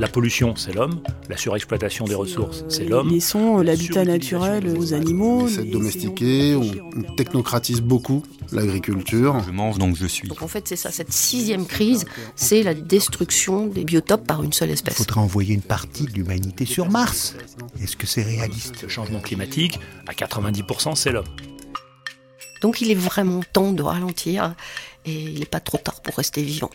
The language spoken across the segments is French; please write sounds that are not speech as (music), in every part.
La pollution, c'est l'homme. La surexploitation des ressources, c'est l'homme. Laissons euh, l'habitat naturel aux animaux. On essaie de domestiquer, on, technocratise beaucoup l'agriculture. Je mange donc je suis. Donc en fait, c'est ça, cette sixième crise, c'est la destruction des biotopes par une seule Il espèce. faudrait envoyer une partie de l'humanité sur Mars. Est-ce que c'est réaliste? Le changement climatique, à 90%, c'est l'homme. Donc il est vraiment temps de ralentir et il n'est pas trop tard pour rester vivant.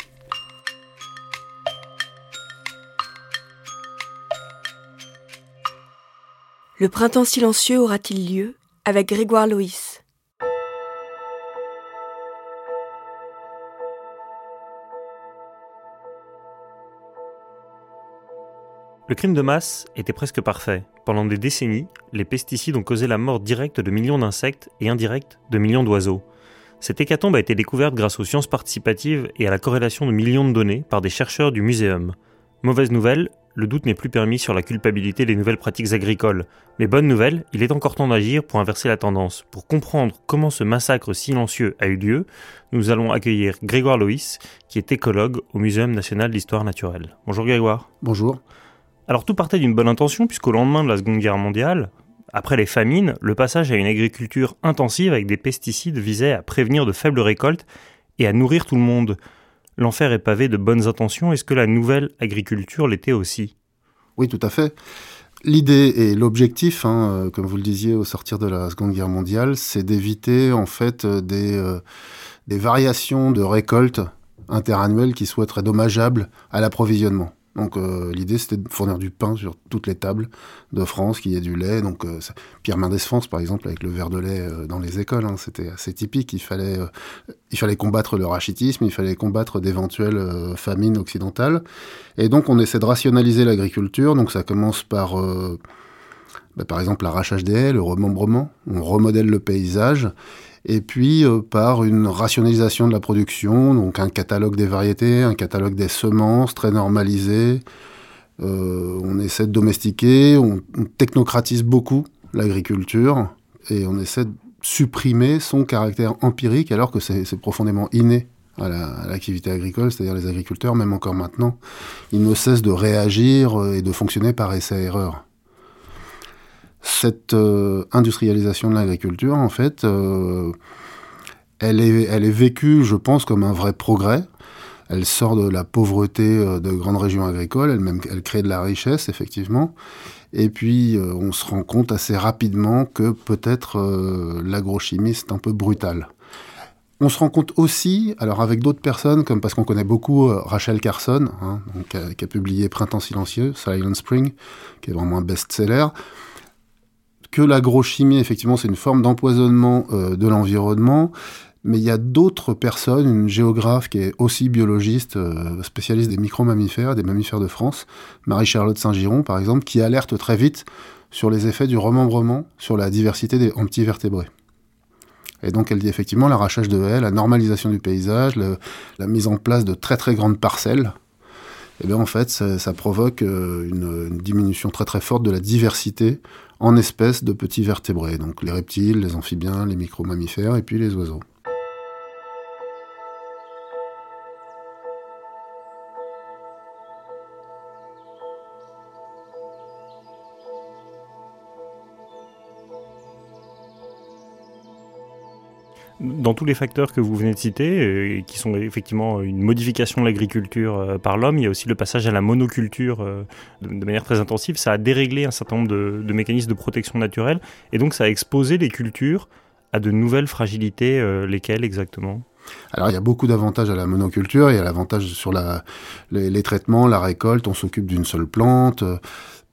Le printemps silencieux aura-t-il lieu avec Grégoire Loïs? Le crime de masse était presque parfait. Pendant des décennies, les pesticides ont causé la mort directe de millions d'insectes et indirecte de millions d'oiseaux. Cette hécatombe a été découverte grâce aux sciences participatives et à la corrélation de millions de données par des chercheurs du muséum. Mauvaise nouvelle, le doute n'est plus permis sur la culpabilité des nouvelles pratiques agricoles. Mais bonne nouvelle, il est encore temps d'agir pour inverser la tendance. Pour comprendre comment ce massacre silencieux a eu lieu, nous allons accueillir Grégoire Loïs, qui est écologue au Muséum national d'histoire naturelle. Bonjour Grégoire. Bonjour. Alors tout partait d'une bonne intention, puisqu'au lendemain de la Seconde Guerre mondiale, après les famines, le passage à une agriculture intensive avec des pesticides visait à prévenir de faibles récoltes et à nourrir tout le monde. L'enfer est pavé de bonnes intentions, est-ce que la nouvelle agriculture l'était aussi? Oui, tout à fait. L'idée et l'objectif, hein, euh, comme vous le disiez au sortir de la Seconde Guerre mondiale, c'est d'éviter en fait euh, des, euh, des variations de récoltes interannuelles qui soient très dommageables à l'approvisionnement. Donc euh, l'idée c'était de fournir du pain sur toutes les tables de France, qu'il y ait du lait. Donc euh, Pierre Mendès France par exemple avec le verre de lait euh, dans les écoles, hein, c'était assez typique. Il fallait, il fallait combattre le rachitisme, il fallait combattre d'éventuelles famines occidentales. Et donc on essaie de rationaliser l'agriculture. Donc ça commence par, bah, par exemple l'arrachage des haies, le remembrement. On remodèle le paysage. Et puis euh, par une rationalisation de la production, donc un catalogue des variétés, un catalogue des semences très normalisé. Euh, on essaie de domestiquer, on, technocratise beaucoup l'agriculture et on essaie de supprimer son caractère empirique alors que c'est profondément inné à la- à l'activité agricole, c'est-à-dire les agriculteurs, même encore maintenant, ils ne cessent de réagir et de fonctionner par essai-erreur. Cette euh, industrialisation de l'agriculture, en fait, euh, elle, est, elle est vécue, je pense, comme un vrai progrès. Elle sort de la pauvreté euh, de grandes régions agricoles, elle, même, crée de la richesse, effectivement. Et puis, on se rend compte assez rapidement que peut-être l'agrochimie, c'est un peu brutal. On se rend compte aussi, alors avec d'autres personnes, comme parce qu'on connaît beaucoup Rachel Carson, hein, qui a publié Printemps silencieux, Silent Spring, qui est vraiment un best-seller, que l'agrochimie, effectivement, c'est une forme d'empoisonnement euh, de l'environnement. Mais il y a d'autres personnes, une géographe qui est aussi biologiste, euh, spécialiste des micro-mammifères, des mammifères de France, Marie-Charlotte Saint-Giron, par exemple, qui alerte très vite sur les effets du remembrement sur la diversité des vertébrés. Et donc elle dit effectivement l'arrachage de haies, la normalisation du paysage, la mise en place de très très grandes parcelles, et bien en fait ça, ça provoque euh, une, une diminution très très forte de la diversité en espèces de petits vertébrés, donc les reptiles, les amphibiens, les micro-mammifères et puis les oiseaux. Dans tous les facteurs que vous venez de citer, euh, qui sont effectivement une modification de l'agriculture euh, par l'homme, il y a aussi le passage à la monoculture euh, de, manière très intensive. Ça a déréglé un certain nombre de, de mécanismes de protection naturelle, et donc ça a exposé les cultures à de nouvelles fragilités, lesquelles exactement? Alors il y a beaucoup d'avantages à la monoculture, il y a l'avantage sur la, les, traitements, la récolte, on s'occupe d'une seule plante.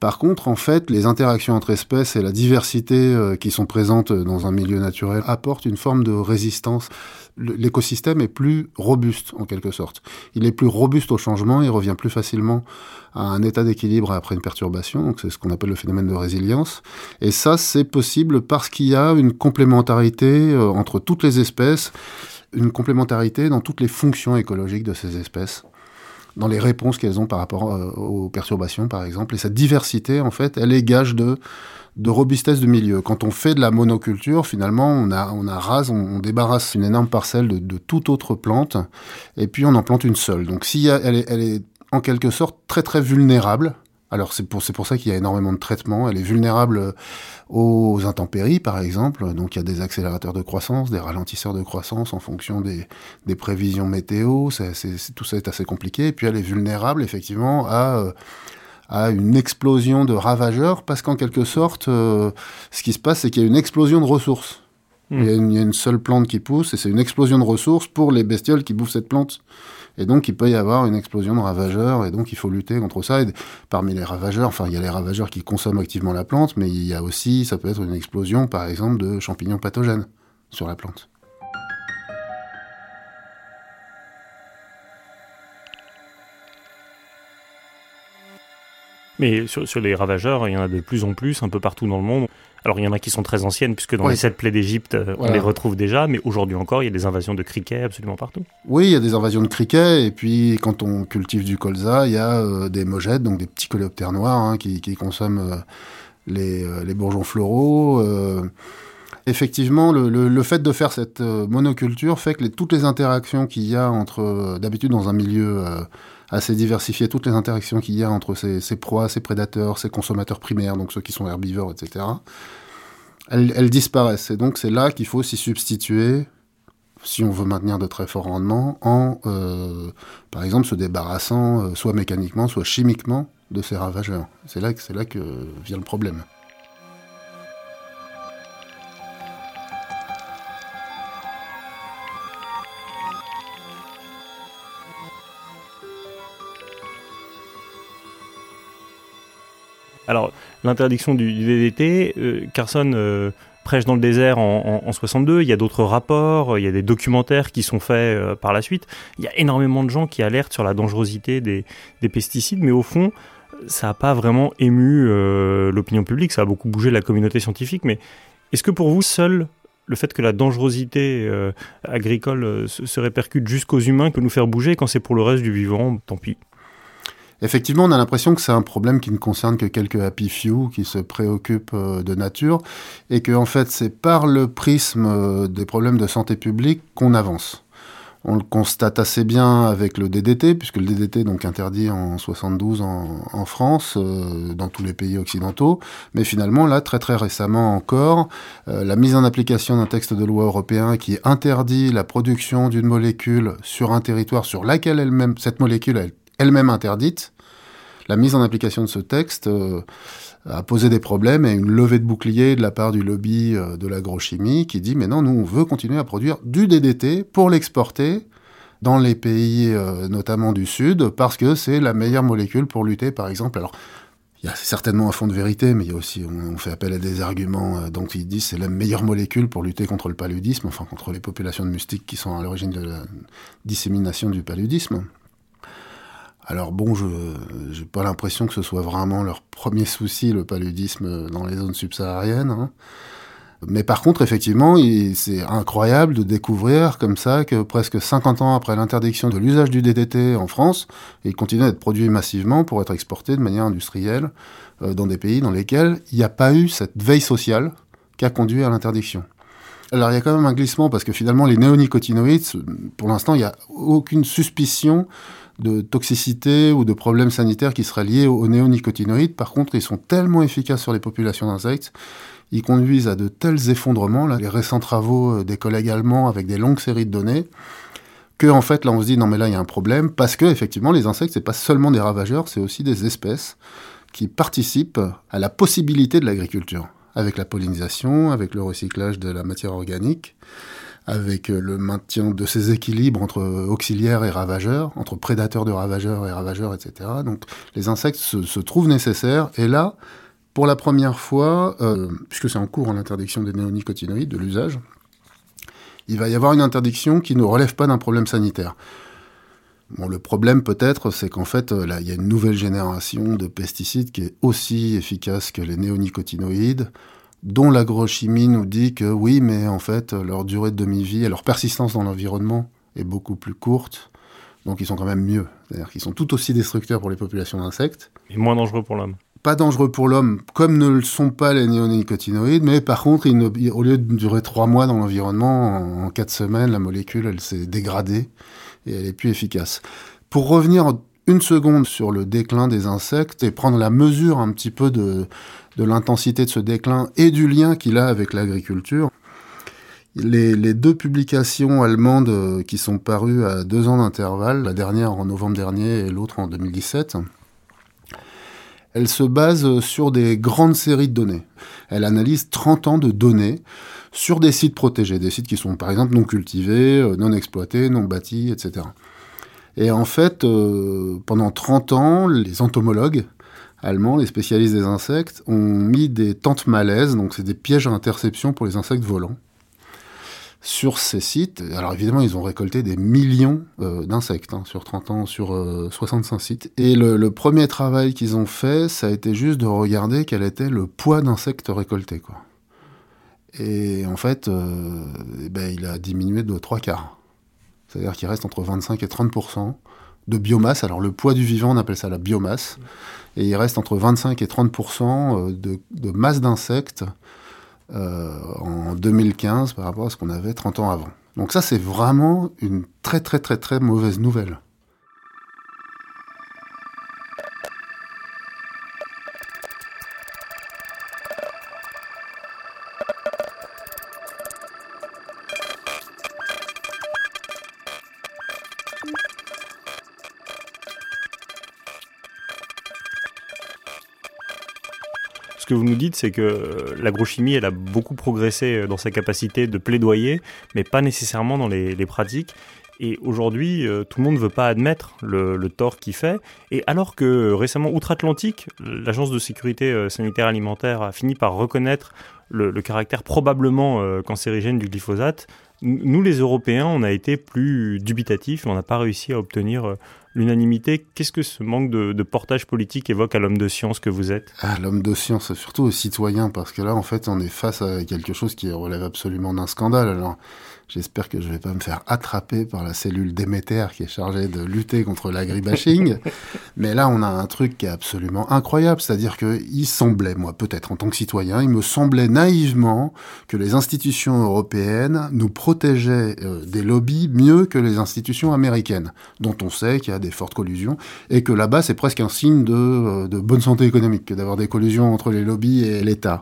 Par contre, en fait, les interactions entre espèces et la diversité euh, qui sont présentes dans un milieu naturel apportent une forme de résistance. L'écosystème est plus robuste, en quelque sorte. Il est plus robuste au changement, il revient plus facilement à un état d'équilibre après une perturbation, donc c'est ce qu'on appelle le phénomène de résilience. Et ça, c'est possible parce qu'il y a une complémentarité euh, entre toutes les espèces, une complémentarité dans toutes les fonctions écologiques de ces espèces. dans les réponses qu'elles ont par rapport aux perturbations, par exemple. Et cette diversité, en fait, elle est gage de de robustesse de milieu. Quand on fait de la monoculture, finalement, on, a, on on, débarrasse une énorme parcelle de, de, toute autre plante, et puis on en plante une seule. Donc, si elle est en quelque sorte très très vulnérable, alors c'est pour, pour ça qu'il y a énormément de traitements. Elle est vulnérable aux intempéries, par exemple. Donc il y a des accélérateurs de croissance, des ralentisseurs de croissance en fonction des, des prévisions météo. Tout ça est assez compliqué. Et puis elle est vulnérable effectivement à euh, à une explosion de ravageurs, parce qu'en quelque sorte, euh, ce qui se passe, c'est qu'il y a une explosion de ressources. Hmm. Il, y a une, seule plante qui pousse, et c'est une explosion de ressources pour les bestioles qui bouffent cette plante. Et donc, il peut y avoir une explosion de ravageurs, et donc il faut lutter contre ça. Et parmi les ravageurs, enfin, il y a les ravageurs qui consomment activement la plante, mais il y a aussi, ça peut être une explosion, par exemple, de champignons pathogènes sur la plante. Mais sur, les ravageurs, il y en a de plus en plus, un peu partout dans le monde. Alors il y en a qui sont très anciennes, puisque dans les sept plaies d'Égypte, euh, on les retrouve déjà, mais aujourd'hui encore, il y a des invasions de criquets absolument partout. Oui, il y a des invasions de criquets, et puis quand on cultive du colza, il y a euh, des mogettes, donc des petits coléoptères noirs, hein, qui, consomment euh, les, les, bourgeons floraux. Effectivement, le, le, fait de faire cette monoculture fait que les, toutes les interactions qu'il y a entre, d'habitude dans un milieu assez diversifier toutes les interactions qu'il y a entre ces, proies, ces prédateurs, ces consommateurs primaires, donc ceux qui sont herbivores, etc., elles, disparaissent. Et donc c'est là qu'il faut s'y substituer si on veut maintenir de très forts rendements, en, euh, par exemple, se débarrassant euh, soit mécaniquement, soit chimiquement de ces ravageurs. C'est là, c'est là que vient le problème. Alors, l'interdiction du, DDT, euh, Carson euh, prêche dans le désert en, 62, il y a d'autres rapports, il y a des documentaires qui sont faits euh, par la suite. Il y a énormément de gens qui alertent sur la dangerosité des, pesticides, mais au fond, ça n'a pas vraiment ému l'opinion publique, ça a beaucoup bougé la communauté scientifique, mais est-ce que pour vous, seul le fait que la dangerosité agricole se, se répercute jusqu'aux humains peut nous faire bouger? Quand c'est pour le reste du vivant, tant pis Effectivement, on a l'impression que c'est un problème qui ne concerne que quelques happy few qui se préoccupent euh, de nature et que en fait c'est par le prisme euh, des problèmes de santé publique qu'on avance. On le constate assez bien avec le DDT, puisque le DDT donc interdit en 72 en, France, euh, dans tous les pays occidentaux. Mais finalement, là, très très récemment encore, la mise en application d'un texte de loi européen qui interdit la production d'une molécule sur un territoire sur laquelle elle-même cette molécule est elle-même interdite, la mise en application de ce texte euh, a posé des problèmes et une levée de bouclier de la part du lobby euh, de l'agrochimie qui dit mais non, nous on veut continuer à produire du DDT pour l'exporter dans les pays euh, notamment du Sud parce que c'est la meilleure molécule pour lutter par exemple. Alors il y a certainement un fond de vérité, mais il y a aussi, on, fait appel à des arguments dont ils disent c'est la meilleure molécule pour lutter contre le paludisme, enfin contre les populations de moustiques qui sont à l'origine de la dissémination du paludisme. Alors bon, je n'ai pas l'impression que ce soit vraiment leur premier souci, le paludisme dans les zones subsahariennes. Hein. Mais par contre, effectivement, c'est incroyable de découvrir comme ça que presque 50 ans après l'interdiction de l'usage du DDT en France, il continue à être produit massivement pour être exporté de manière industrielle euh, dans des pays dans lesquels il n'y a pas eu cette veille sociale qui a conduit à l'interdiction. Alors il y a quand même un glissement parce que finalement les néonicotinoïdes, pour l'instant, il n'y a aucune suspicion de toxicité ou de problèmes sanitaires qui seraient liés aux néonicotinoïdes. Par contre, ils sont tellement efficaces sur les populations d'insectes, ils conduisent à de tels effondrements, les récents travaux euh, des collègues allemands avec des longues séries de données, que en fait là on se dit non mais là il y a un problème parce que effectivement les insectes c'est pas seulement des ravageurs, c'est aussi des espèces qui participent à la possibilité de l'agriculture avec la pollinisation, avec le recyclage de la matière organique avec euh, le maintien de ces équilibres entre auxiliaires et ravageurs, entre prédateurs de ravageurs et ravageurs, etc. Donc les insectes se, trouvent nécessaires. Et là, pour la première fois, euh, puisque c'est en cours en l'interdiction des néonicotinoïdes, de l'usage, il va y avoir une interdiction qui ne relève pas d'un problème sanitaire. Bon, le problème peut-être, c'est qu'en fait, euh, là, il y a une nouvelle génération de pesticides qui est aussi efficace que les néonicotinoïdes, dont l'agrochimie nous dit que oui, mais en fait, leur durée de demi-vie et leur persistance dans l'environnement est beaucoup plus courte Donc ils sont quand même mieux. C'est-à-dire qu'ils sont tout aussi destructeurs pour les populations d'insectes. Et moins dangereux pour l'homme. Pas dangereux pour l'homme, comme ne le sont pas les néonicotinoïdes, mais par contre, ils ne- au lieu de durer trois mois dans l'environnement, en, en quatre semaines, la molécule, elle s'est dégradée et elle est plus efficace. Pour revenir une seconde sur le déclin des insectes et prendre la mesure un petit peu de, l'intensité de ce déclin et du lien qu'il a avec l'agriculture, les, deux publications allemandes euh, qui sont parues à deux ans d'intervalle, la dernière en novembre dernier et l'autre en 2017, elles se basent sur des grandes séries de données. Elle analyse 30 ans de données sur des sites protégés, des sites qui sont par exemple non cultivés, euh, non exploités, non bâtis, etc. Et en fait, euh, pendant 30 ans, les entomologues allemands, les spécialistes des insectes, ont mis des tentes malaises, donc c'est des pièges à interception pour les insectes volants, sur ces sites. Alors évidemment, ils ont récolté des millions euh, d'insectes hein, sur 30 ans, sur euh, 65 sites. Et le, premier travail qu'ils ont fait, ça a été juste de regarder quel était le poids d'insectes récoltés. Et en fait, euh, eh ben, il a diminué de trois quarts. C'est-à-dire qu'il reste entre 25 et 30% de biomasse. Alors le poids du vivant, on appelle ça la biomasse. Et il reste entre 25 et 30 de, de masse d'insectes euh, en 2015 par rapport à ce qu'on avait 30 ans avant. Donc ça, c'est vraiment une très très très très mauvaise nouvelle. Que vous nous dites, c'est que euh, l'agrochimie, elle a beaucoup progressé euh, dans sa capacité de plaidoyer, mais pas nécessairement dans les, pratiques. Et aujourd'hui, euh, tout le monde ne veut pas admettre le, tort qu'il fait. Et alors que récemment, outre-Atlantique, l'Agence de sécurité sanitaire alimentaire a fini par reconnaître le, caractère probablement cancérigène du glyphosate, nous les Européens, on a été plus dubitatifs on n'a pas réussi à obtenir l'unanimité. Qu'est-ce que ce manque de, de portage politique évoque à l'homme de science que vous êtes? Ah, l'homme de science, surtout aux citoyens, parce que là, en fait, on est face à quelque chose qui relève absolument d'un scandale. Alors, j'espère que je vais pas me faire attraper par la cellule Déméter qui est chargée de lutter contre l'agribashing. (laughs) Mais là, on a un truc qui est absolument incroyable. C'est-à-dire que il semblait, moi, peut-être en tant que citoyen, il me semblait naïvement que les institutions européennes nous protégeaient euh, des lobbies mieux que les institutions américaines, dont on sait qu'il y a des fortes collusions, et que là-bas, c'est presque un signe de, euh, de bonne santé économique que d'avoir des collusions entre les lobbies et l'État.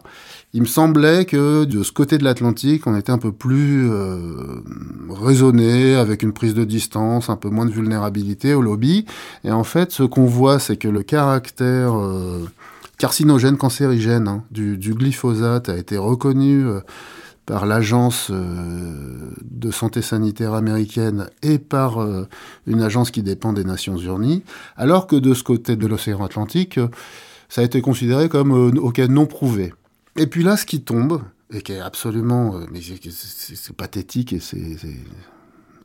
Il me semblait que de ce côté de l'Atlantique, on était un peu plus euh, raisonné, avec une prise de distance, un peu moins de vulnérabilité au lobby. Et en fait, ce qu'on voit, c'est que le caractère euh, carcinogène, cancérigène hein, du, glyphosate a été reconnu par l'agence euh, de santé sanitaire américaine et par euh, une agence qui dépend des Nations Unies, alors que de ce côté de l'océan Atlantique, euh, ça a été considéré comme ok non prouvé. Et puis là, ce qui tombe, et qui est absolument, c'est pathétique et c'est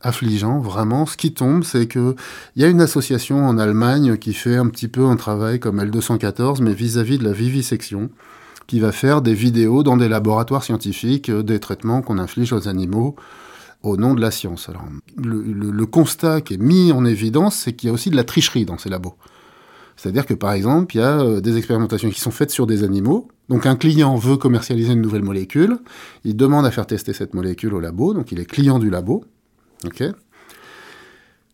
affligeant, vraiment. Ce qui tombe, c'est que il y a une association en Allemagne qui fait un petit peu un travail comme L214, mais vis-à-vis -vis de la vivisection, qui va faire des vidéos dans des laboratoires scientifiques euh, des traitements qu'on inflige aux animaux au nom de la science. Alors, le, constat qui est mis en évidence, c'est qu'il y a aussi de la tricherie dans ces labos. C'est-à-dire que, par exemple, il y a euh, des expérimentations qui sont faites sur des animaux. Donc, un client veut commercialiser une nouvelle molécule. Il demande à faire tester cette molécule au labo. Donc, il est client du labo.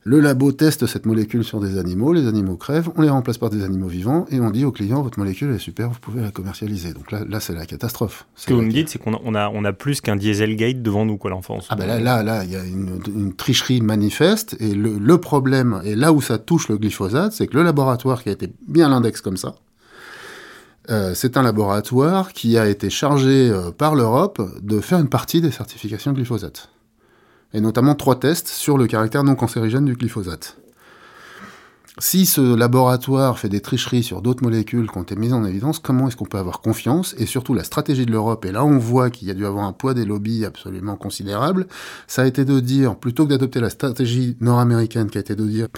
Le labo teste cette molécule sur des animaux, les animaux crèvent, on les remplace par des animaux vivants et on dit au client votre molécule est super, vous pouvez la commercialiser. Donc là, là c'est la catastrophe. Ce que vous me dites, c'est qu'on a, on a, on a plus qu'un Dieselgate devant nous, quoi, l'enfance. Ah ben là, là, là, il y a une, une, tricherie manifeste et le, le, problème, et là où ça touche le glyphosate, c'est que le laboratoire qui a été bien l'index comme ça, euh, c'est un laboratoire qui a été chargé euh, par l'Europe de faire une partie des certifications glyphosate et notamment trois tests sur le caractère non cancérigène du glyphosate. Si ce laboratoire fait des tricheries sur d'autres molécules qui ont été mises en évidence, comment est-ce qu'on peut avoir confiance? Et surtout la stratégie de l'Europe, et là on voit qu'il y a dû avoir un poids des lobbies absolument considérable, ça a été de dire, plutôt que d'adopter la stratégie nord-américaine qui a été de dire,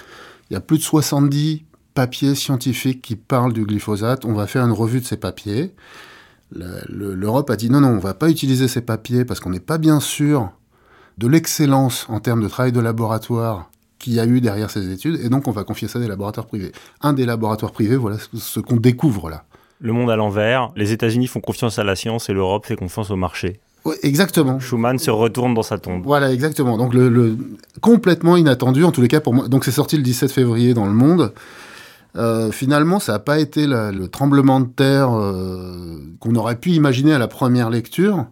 il y a plus de 70 papiers scientifiques qui parlent du glyphosate, on va faire une revue de ces papiers. L'Europe a dit non, non, on va pas utiliser ces papiers parce qu'on n'est pas bien sûr de l'excellence en termes de travail de laboratoire qu'il y a eu derrière ces études, et donc on va confier ça à des laboratoires privés. Un des laboratoires privés, voilà ce qu'on découvre là. Le monde à l'envers, les États-Unis font confiance à la science et l'Europe fait confiance au marché. Ouais, exactement. Schumann se retourne dans sa tombe. Voilà, exactement. Donc le, complètement inattendu, en tous les cas pour moi. Donc c'est sorti le 17 février dans le Monde. Euh, finalement, ça n'a pas été le tremblement de terre euh, qu'on aurait pu imaginer à la première lecture.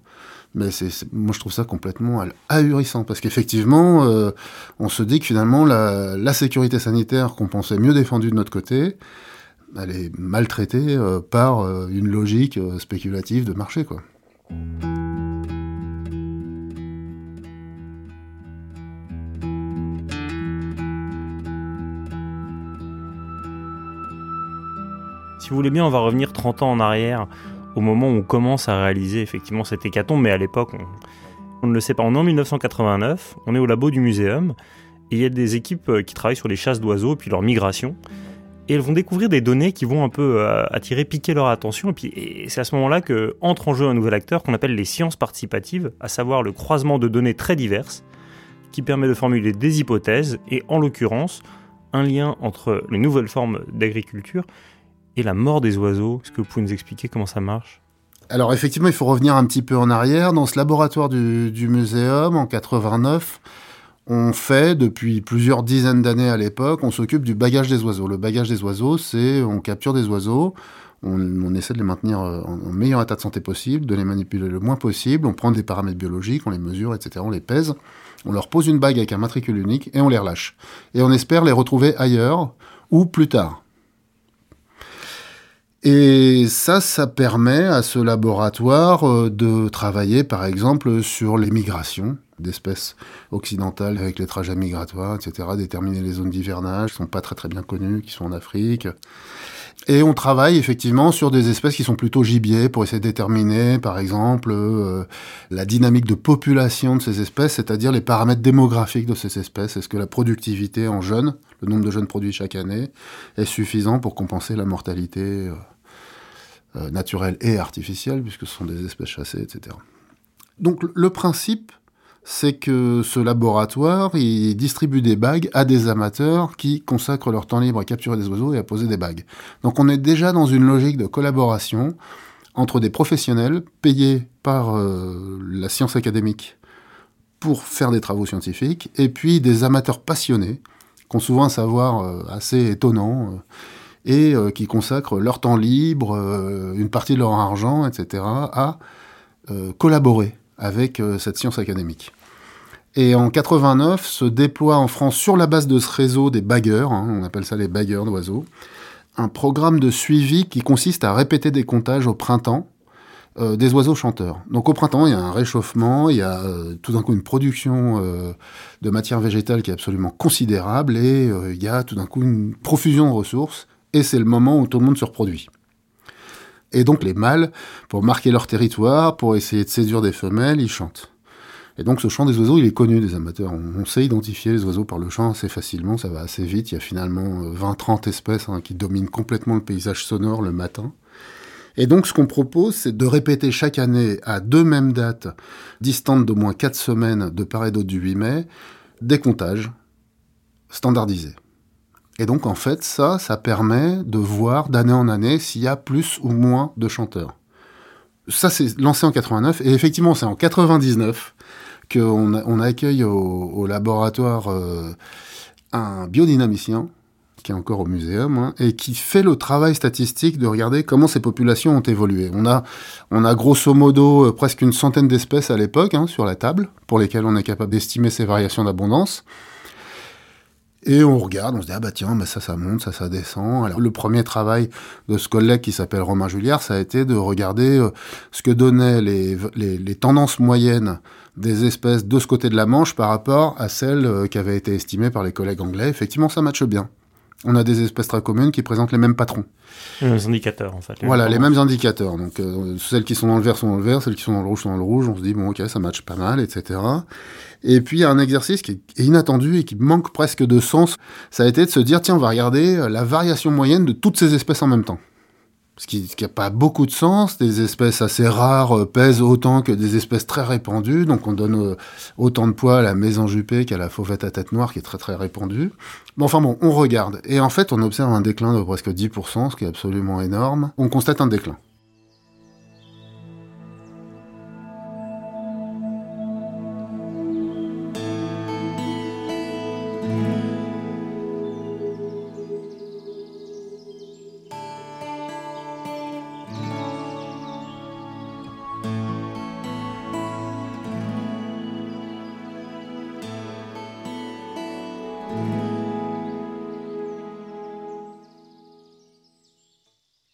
Mais c'est, moi, je trouve ça complètement ahurissant parce qu'effectivement, euh, on se dit que finalement, la, sécurité sanitaire qu'on pensait mieux défendue de notre côté, elle est maltraitée par une logique spéculative de marché, quoi. Si vous voulez bien, on va revenir 30 ans en arrière, au moment où on commence à réaliser effectivement cette hécatombe, mais à l'époque, on, ne le sait pas. En 1989, on est au labo du muséum, et il y a des équipes euh, qui travaillent sur les chasses d'oiseaux, puis leur migration, et elles vont découvrir des données qui vont un peu euh, attirer, piquer leur attention, et puis c'est à ce moment-là que entre en jeu un nouvel acteur qu'on appelle les sciences participatives, à savoir le croisement de données très diverses, qui permet de formuler des hypothèses, et en l'occurrence, un lien entre les nouvelles formes d'agriculture et la mort des oiseaux. Est-ce que vous pouvez nous expliquer comment ça marche? Alors effectivement, il faut revenir un petit peu en arrière. Dans ce laboratoire du, muséum, en 89, on fait, depuis plusieurs dizaines d'années à l'époque, on s'occupe du bagage des oiseaux. Le bagage des oiseaux, c'est on capture des oiseaux, on, essaie de les maintenir euh, en, meilleur état de santé possible, de les manipuler le moins possible, on prend des paramètres biologiques, on les mesure, etc., on les pèse, on leur pose une bague avec un matricule unique et on les relâche. Et on espère les retrouver ailleurs ou plus tard. Et ça, ça permet à ce laboratoire euh, de travailler, par exemple, sur les migrations d'espèces occidentales avec les trajets migratoires, etc., déterminer les zones d'hivernage qui sont pas très très bien connues, qui sont en Afrique. Et on travaille effectivement sur des espèces qui sont plutôt gibiers pour essayer de déterminer, par exemple, euh, la dynamique de population de ces espèces, c'est-à-dire les paramètres démographiques de ces espèces. Est-ce que la productivité en jeunes, le nombre de jeunes produits chaque année, est suffisant pour compenser la mortalité euh, euh, naturelles et artificielles, puisque ce sont des espèces chassées, etc. Donc le principe, c'est que ce laboratoire, il distribue des bagues à des amateurs qui consacrent leur temps libre à capturer des oiseaux et à poser des bagues. Donc on est déjà dans une logique de collaboration entre des professionnels payés par euh, la science académique pour faire des travaux scientifiques, et puis des amateurs passionnés, qui ont souvent un savoir euh, assez étonnant et euh, qui consacrent leur temps libre, euh, une partie de leur argent, etc., à euh, collaborer avec cette science académique. Et en 89 se déploie en France, sur la base de ce réseau des bagueurs, hein, on appelle ça les bagueurs d'oiseaux, un programme de suivi qui consiste à répéter des comptages au printemps des oiseaux chanteurs. Donc au printemps, il y a un réchauffement, il y a tout d'un coup une production de matière végétale qui est absolument considérable et il y a tout d'un coup une profusion de ressources et c'est le moment où tout le monde se reproduit. Et donc les mâles, pour marquer leur territoire, pour essayer de séduire des femelles, ils chantent. Et donc ce chant des oiseaux, il est connu des amateurs. On, sait identifier les oiseaux par le chant assez facilement, ça va assez vite. Il y a finalement 20-30 euh, espèces hein, qui dominent complètement le paysage sonore le matin. Et donc ce qu'on propose, c'est de répéter chaque année à deux mêmes dates, distantes d'au moins 4 semaines de part et d'autre du 8 mai, des comptages standardisés. Et donc, en fait, ça, ça permet de voir d'année en année s'il y a plus ou moins de chanteurs. Ça, c'est lancé en 89. Et effectivement, c'est en 99 qu'on on accueille au, laboratoire euh, un biodynamicien qui est encore au muséum, hein, et qui fait le travail statistique de regarder comment ces populations ont évolué. On a, on a grosso modo euh, presque une centaine d'espèces à l'époque hein, sur la table, pour lesquelles on est capable d'estimer ces variations d'abondance. Et on regarde, on se dit, ah bah tiens, bah ça, ça monte, ça, ça descend. Alors, le premier travail de ce collègue qui s'appelle Romain Julliard, ça a été de regarder euh, ce que donnaient les, les, les, tendances moyennes des espèces de ce côté de la Manche par rapport à celles euh, qui avaient été estimées par les collègues anglais. Effectivement, ça matche bien. On a des espèces très communes qui présentent les mêmes patrons. Les mêmes indicateurs, en fait. voilà, les mêmes indicateurs. Donc, euh, celles qui sont dans le vert sont dans le vert, celles qui sont dans le rouge sont dans le rouge. On se dit, bon, ok, ça matche pas mal, etc. Et puis, il y a un exercice qui est inattendu et qui manque presque de sens. Ça a été de se dire, tiens, on va regarder euh, la variation moyenne de toutes ces espèces en même temps. Ce qui n'a pas beaucoup de sens. Des espèces assez rares euh, pèsent autant que des espèces très répandues. Donc on donne euh, autant de poids à la maison jupée qu'à la fauvette à tête noire qui est très très répandue. Mais enfin bon, on regarde. Et en fait, on observe un déclin de presque 10%, ce qui est absolument énorme. On constate un déclin.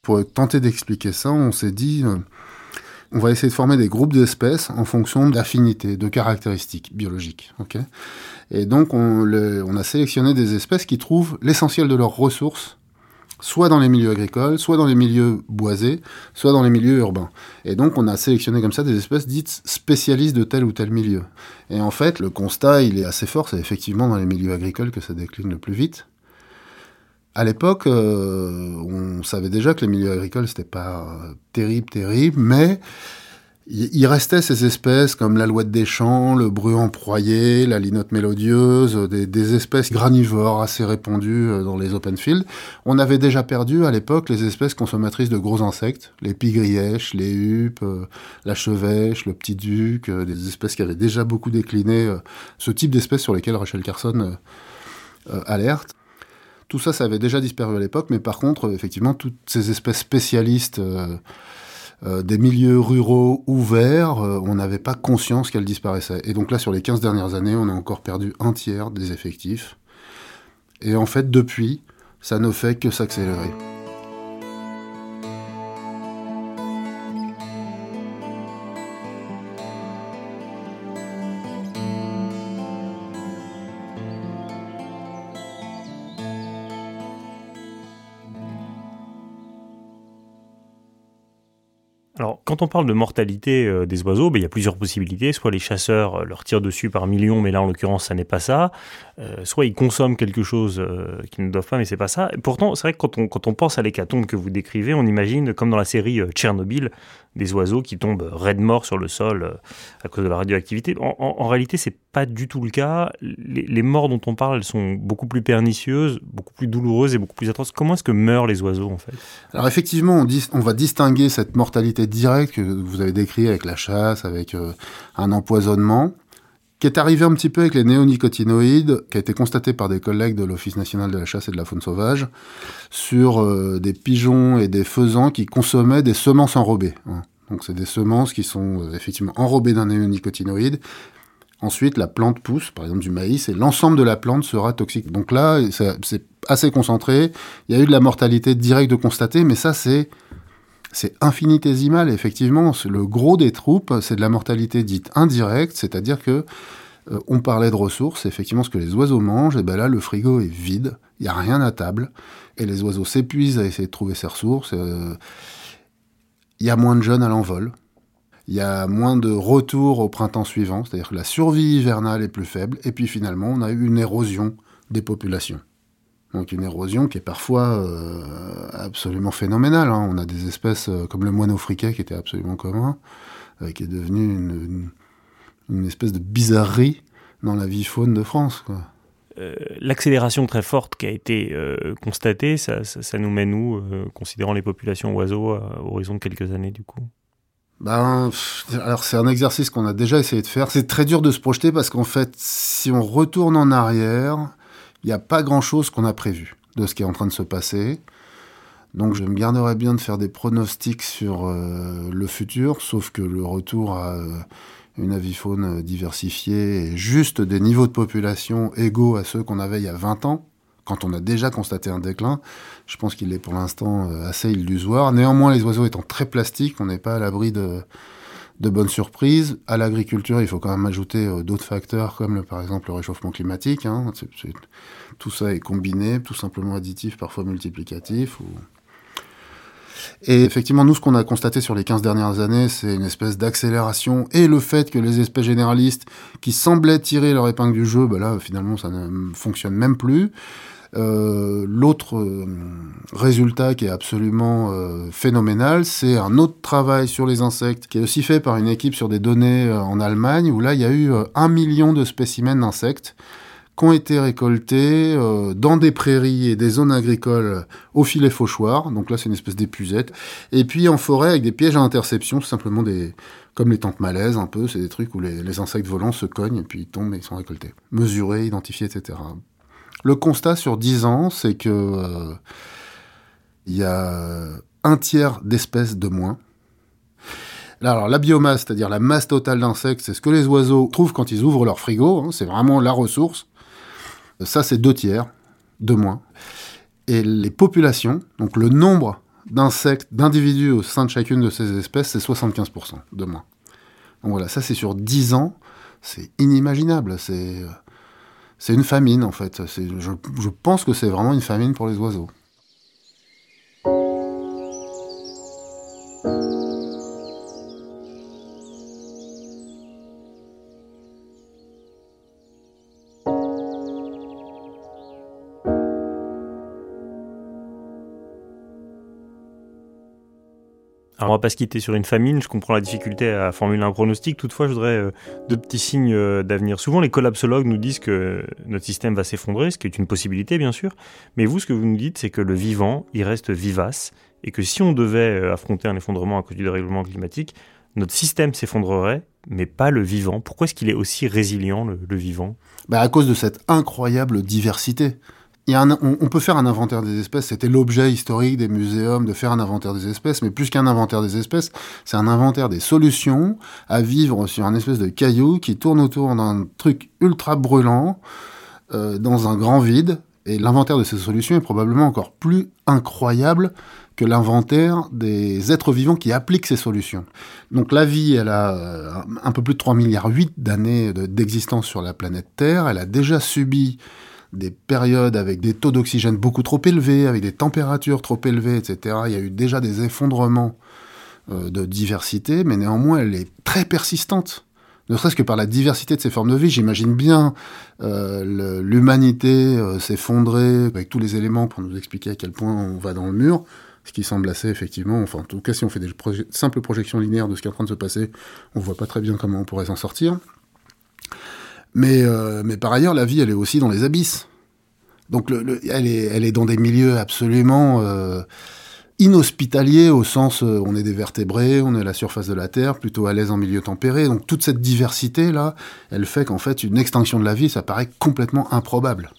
Pour tenter d'expliquer ça, on s'est dit, euh, on va essayer de former des groupes d'espèces en fonction d'affinités, de caractéristiques biologiques. Et donc, on, on, a sélectionné des espèces qui trouvent l'essentiel de leurs ressources, soit dans les milieux agricoles, soit dans les milieux boisés, soit dans les milieux urbains. Et donc, on a sélectionné comme ça des espèces dites spécialistes de tel ou tel milieu. Et en fait, le constat, il est assez fort, c'est effectivement dans les milieux agricoles que ça décline le plus vite. À l'époque, euh, on savait déjà que les milieux agricoles, c'était pas euh, terrible, terrible, mais il restait ces espèces comme l'alouette des champs, le bruant proyé, la linotte mélodieuse, des, des, espèces granivores assez répandues euh, dans les open fields. On avait déjà perdu à l'époque les espèces consommatrices de gros insectes, les pigrièches, les huppes, la chevêche, le petit duc, des espèces qui avaient déjà beaucoup décliné, ce type d'espèces sur lesquelles Rachel Carson alerte. Tout ça, ça avait déjà disparu à l'époque, mais par contre, effectivement, toutes ces espèces spécialistes euh, euh, des milieux ruraux ouverts, euh, on n'avait pas conscience qu'elles disparaissaient. Et donc là, sur les 15 dernières années, on a encore perdu un tiers des effectifs. Et en fait, depuis, ça ne fait que s'accélérer. Quand on parle de mortalité euh, des oiseaux, ben, il y a plusieurs possibilités. Soit les chasseurs euh, leur tirent dessus par millions, mais là, en l'occurrence, ça n'est pas ça. Euh, soit ils consomment quelque chose qu'ils ne doivent pas, mais c'est pas ça. Pourtant, c'est vrai que quand on, quand on pense à l'hécatombe que vous décrivez, on imagine, comme dans la série Tchernobyl, des oiseaux qui tombent raides morts sur le sol euh, à cause de la radioactivité. En, en, en réalité, pas du tout le cas. Les, morts dont on parle, elles sont beaucoup plus pernicieuses, beaucoup plus douloureuses et beaucoup plus atroces. Comment est-ce que meurent les oiseaux, en fait? Alors effectivement, on, va distinguer cette mortalité directe que vous avez décrite avec la chasse, avec euh, un empoisonnement, qui est arrivé un petit peu avec les néonicotinoïdes, qui a été constaté par des collègues de l'Office national de la chasse et de la faune sauvage, sur euh, des pigeons et des faisans qui consommaient des semences enrobées. Hein. Donc c'est des semences qui sont euh, effectivement enrobées d'un néonicotinoïde. Ensuite, la plante pousse, par exemple du maïs, et l'ensemble de la plante sera toxique. Donc là, c'est assez concentré. Il y a eu de la mortalité directe de constater, mais ça, c'est c'est infinitésimal, effectivement. Le gros des troupes, c'est de la mortalité dite indirecte, c'est-à-dire que euh, on parlait de ressources, effectivement, ce que les oiseaux mangent, et ben là, le frigo est vide, il n'y a rien à table, et les oiseaux s'épuisent à essayer de trouver ces ressources. Euh, il y a moins de jeunes à l'envol, il y a moins de retours au printemps suivant, c'est-à-dire que la survie hivernale est plus faible, et puis finalement, on a eu une érosion des populations. Donc une érosion qui est parfois euh, absolument phénoménale. Hein. On a des espèces euh, comme le moineau friquet qui était absolument commun, euh, qui est devenu une, une, une, espèce de bizarrerie dans la vie faune de France. L'accélération très forte qui a été constatée, ça, ça, ça, nous mène où, considérant les populations oiseaux à horizon de quelques années du coup? Ben, alors c'est un exercice qu'on a déjà essayé de faire. C'est très dur de se projeter parce qu'en fait, si on retourne en arrière, il n'y a pas grand-chose qu'on a prévu de ce qui est en train de se passer. Donc je me garderais bien de faire des pronostics sur euh, le futur, sauf que le retour à euh, une avifaune diversifiée et juste des niveaux de population égaux à ceux qu'on avait il y a 20 ans, quand on a déjà constaté un déclin, je pense qu'il est pour l'instant euh, assez illusoire. Néanmoins, les oiseaux étant très plastiques, on n'est pas à l'abri de, de bonnes surprises. À l'agriculture, il faut quand même ajouter euh, d'autres facteurs comme le, par exemple le réchauffement climatique. Hein. Tout ça est combiné, tout simplement additif, parfois multiplicatif. Et effectivement, nous, ce qu'on a constaté sur les 15 dernières années, c'est une espèce d'accélération et le fait que les espèces généralistes qui semblaient tirer leur épingle du jeu, ben là, finalement, ça ne fonctionne même plus. Euh, L'autre euh, résultat qui est absolument euh, phénoménal, c'est un autre travail sur les insectes qui est aussi fait par une équipe sur des données en Allemagne où là il y a eu un million de spécimens d'insectes qui ont été récoltés euh, dans des prairies et des zones agricoles au filet fauchoir. Donc là, c'est une espèce d'épuisette. Et puis en forêt avec des pièges à interception, tout simplement des, comme les tentes malaises un peu. C'est des trucs où les, les insectes volants se cognent et puis ils tombent et ils sont récoltés. Mesurés, identifiés, etc. Le constat sur 10 ans, c'est que euh, il y a un tiers d'espèces de moins. La biomasse, c'est-à-dire la masse totale d'insectes, c'est ce que les oiseaux trouvent quand ils ouvrent leur frigo. hein, c'est vraiment la ressource. Ça, c'est deux tiers de moins. Et les populations, donc le nombre d'insectes, d'individus au sein de chacune de ces espèces, c'est 75% de moins. Donc voilà, ça c'est sur 10 ans, c'est inimaginable. C'est euh, c'est une famine en fait. Je pense que c'est vraiment une famine pour les oiseaux. Alors on va pas se quitter sur une famine, je comprends la difficulté à formuler un pronostic, toutefois je voudrais euh, deux petits signes euh, d'avenir. Souvent les collapsologues nous disent que notre système va s'effondrer, ce qui est une possibilité bien sûr, mais vous ce que vous nous dites c'est que le vivant, il reste vivace, et que si on devait euh, affronter un effondrement à cause du dérèglement climatique, notre système s'effondrerait, mais pas le vivant. Pourquoi est-ce qu'il est aussi résilient, le, le vivant? Bah, à cause de cette incroyable diversité. On, peut faire un inventaire des espèces, c'était l'objet historique des muséums de faire un inventaire des espèces, mais plus qu'un inventaire des espèces, c'est un inventaire des solutions à vivre sur un espèce de caillou qui tourne autour d'un truc ultra brûlant, euh, dans un grand vide, et l'inventaire de ces solutions est probablement encore plus incroyable que l'inventaire des êtres vivants qui appliquent ces solutions. Donc la vie, elle a euh, un peu plus de 3 milliards 8 d'années de- d'existence sur la planète Terre. Elle a déjà subi des périodes avec des taux d'oxygène beaucoup trop élevés, avec des températures trop élevées, etc. Il y a eu déjà des effondrements euh, de diversité, mais néanmoins, elle est très persistante. Ne serait-ce que par la diversité de ses formes de vie. J'imagine bien euh, l'humanité euh, s'effondrer avec tous les éléments pour nous expliquer à quel point on va dans le mur. Ce qui semble assez, effectivement, enfin, en tout cas, si on fait des simples projections linéaires de ce qui est en train de se passer, on voit pas très bien comment on pourrait s'en sortir. Mais, euh, mais par ailleurs, la vie, elle est aussi dans les abysses. Donc, elle est dans des milieux absolument euh, inhospitaliers, au sens, euh, on est des vertébrés, on est à la surface de la Terre, plutôt à l'aise en milieu tempéré. Donc, toute cette diversité-là, elle fait qu'en fait, une extinction de la vie, ça paraît complètement improbable.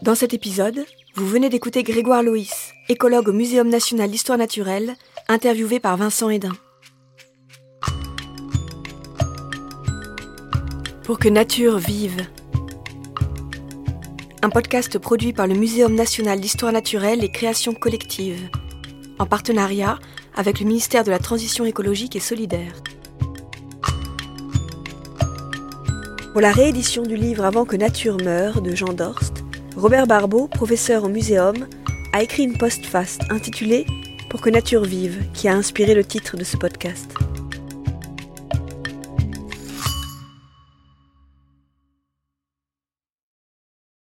Dans cet épisode, vous venez d'écouter Grégoire Loïs, écologue au Muséum national d'histoire naturelle, interviewé par Vincent Hédin. Pour que nature vive. Un podcast produit par le Muséum national d'histoire naturelle et création collective, en partenariat avec le ministère de la Transition écologique et solidaire. Pour la réédition du livre Avant que nature meure de Jean Dorst, Robert Barbeau, professeur au muséum, a écrit une postface intitulée Pour que nature vive, qui a inspiré le titre de ce podcast.